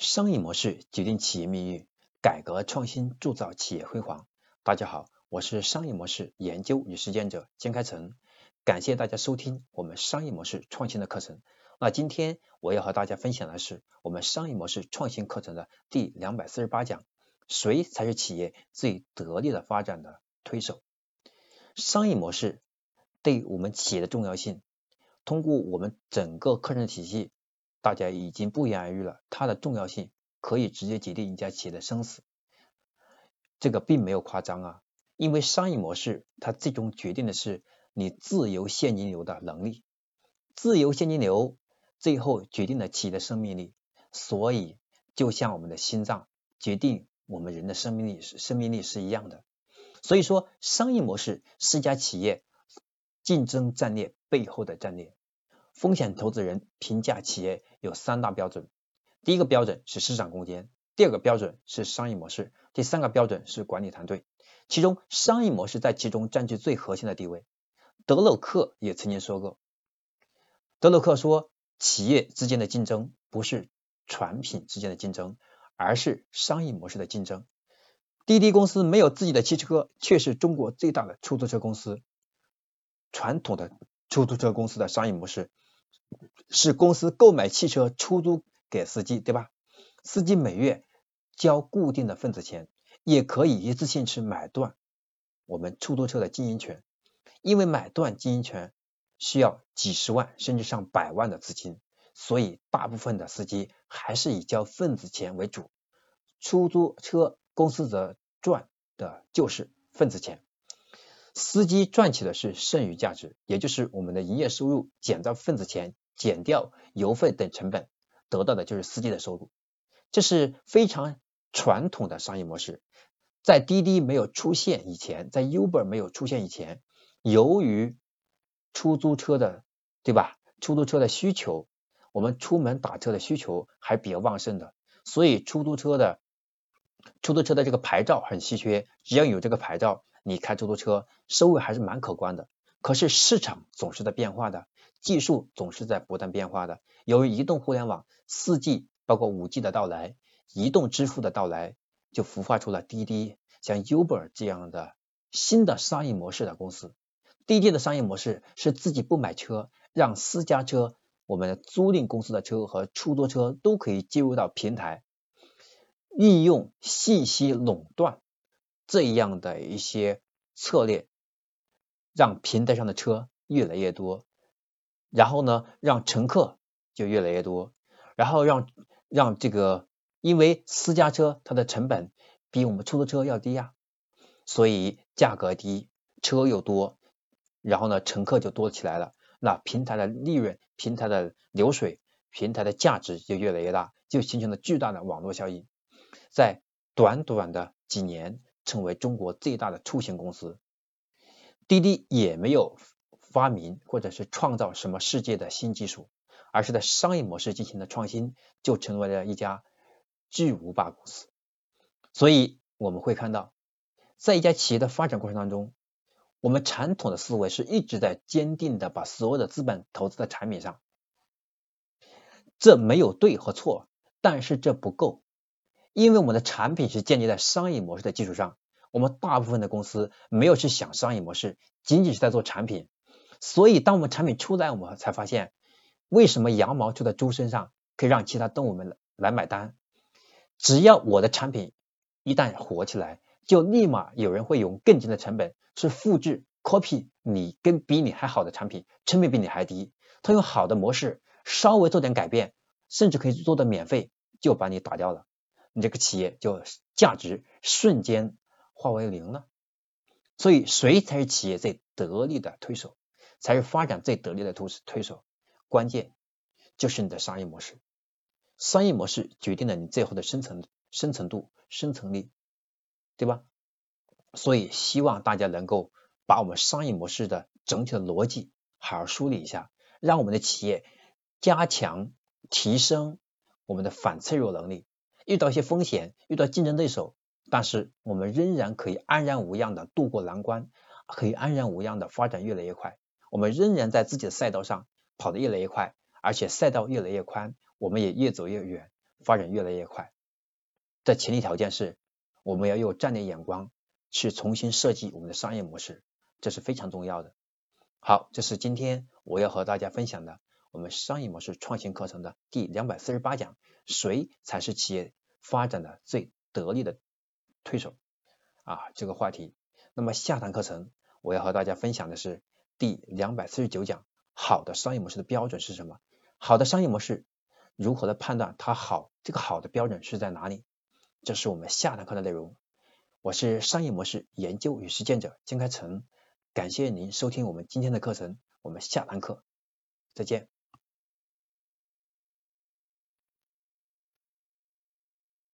商业模式决定企业命运，改革创新铸造企业辉煌。大家好，我是商业模式研究与实践者金开成，感谢大家收听我们商业模式创新的课程。那今天我要和大家分享的是我们商业模式创新课程的第两百四十八讲：谁才是企业最得力的发展的推手？商业模式对我们企业的重要性，通过我们整个课程体系。大家已经不言而喻了，它的重要性可以直接决定一家企业的生死，这个并没有夸张啊。因为商业模式它最终决定的是你自由现金流的能力，自由现金流最后决定了企业的生命力。所以就像我们的心脏决定我们人的生命力生命力是一样的。所以说，商业模式是一家企业竞争战略背后的战略。风险投资人评价企业有三大标准，第一个标准是市场空间，第二个标准是商业模式，第三个标准是管理团队。其中商业模式在其中占据最核心的地位。德鲁克也曾经说过，德鲁克说，企业之间的竞争不是产品之间的竞争，而是商业模式的竞争。滴滴公司没有自己的汽车，却是中国最大的出租车公司。传统的出租车公司的商业模式。是公司购买汽车出租给司机，对吧？司机每月交固定的份子钱，也可以一次性去买断我们出租车的经营权。因为买断经营权需要几十万甚至上百万的资金，所以大部分的司机还是以交份子钱为主。出租车公司则赚的就是份子钱，司机赚取的是剩余价值，也就是我们的营业收入减到份子钱。减掉油费等成本，得到的就是司机的收入，这是非常传统的商业模式。在滴滴没有出现以前，在 Uber 没有出现以前，由于出租车的对吧？出租车的需求，我们出门打车的需求还比较旺盛的，所以出租车的出租车的这个牌照很稀缺。只要有这个牌照，你开出租车收入还是蛮可观的。可是市场总是在变化的。技术总是在不断变化的。由于移动互联网、四 G 包括五 G 的到来，移动支付的到来，就孵化出了滴滴、像 Uber 这样的新的商业模式的公司。滴滴的商业模式是自己不买车，让私家车、我们的租赁公司的车和出租车都可以接入到平台，利用信息垄断这样的一些策略，让平台上的车越来越多。然后呢，让乘客就越来越多，然后让让这个，因为私家车它的成本比我们出租车要低呀，所以价格低，车又多，然后呢，乘客就多起来了，那平台的利润、平台的流水、平台的价值就越来越大，就形成了巨大的网络效应，在短短的几年，成为中国最大的出行公司。滴滴也没有。发明或者是创造什么世界的新技术，而是在商业模式进行了创新，就成为了一家巨无霸公司。所以我们会看到，在一家企业的发展过程当中，我们传统的思维是一直在坚定的把所有的资本投资在产品上，这没有对和错，但是这不够，因为我们的产品是建立在商业模式的基础上，我们大部分的公司没有去想商业模式，仅仅是在做产品。所以，当我们产品出来，我们才发现，为什么羊毛出在猪身上可以让其他动物们来买单？只要我的产品一旦火起来，就立马有人会用更低的成本去复制 copy 你跟比你还好的产品，成本比你还低。他用好的模式，稍微做点改变，甚至可以做的免费，就把你打掉了。你这个企业就价值瞬间化为零了。所以，谁才是企业最得力的推手？才是发展最得力的推推手，关键就是你的商业模式，商业模式决定了你最后的生存生存度、生存力，对吧？所以希望大家能够把我们商业模式的整体的逻辑好好梳理一下，让我们的企业加强提升我们的反脆弱能力，遇到一些风险、遇到竞争对手，但是我们仍然可以安然无恙的渡过难关，可以安然无恙的发展越来越快。我们仍然在自己的赛道上跑得越来越快，而且赛道越来越宽，我们也越走越远。发展越来越快。这前提条件是，我们要用战略眼光，去重新设计我们的商业模式，这是非常重要的。好，这是今天我要和大家分享的我们商业模式创新课程的第两百四十八讲：谁才是企业发展的最得力的推手？啊，这个话题。那么下堂课程我要和大家分享的是第两百四十九讲：好的商业模式的标准是什么？好的商业模式如何的判断它好？这个好的标准是在哪里？这是我们下堂课的内容。我是商业模式研究与实践者金开成，感谢您收听我们今天的课程。我们下堂课再见。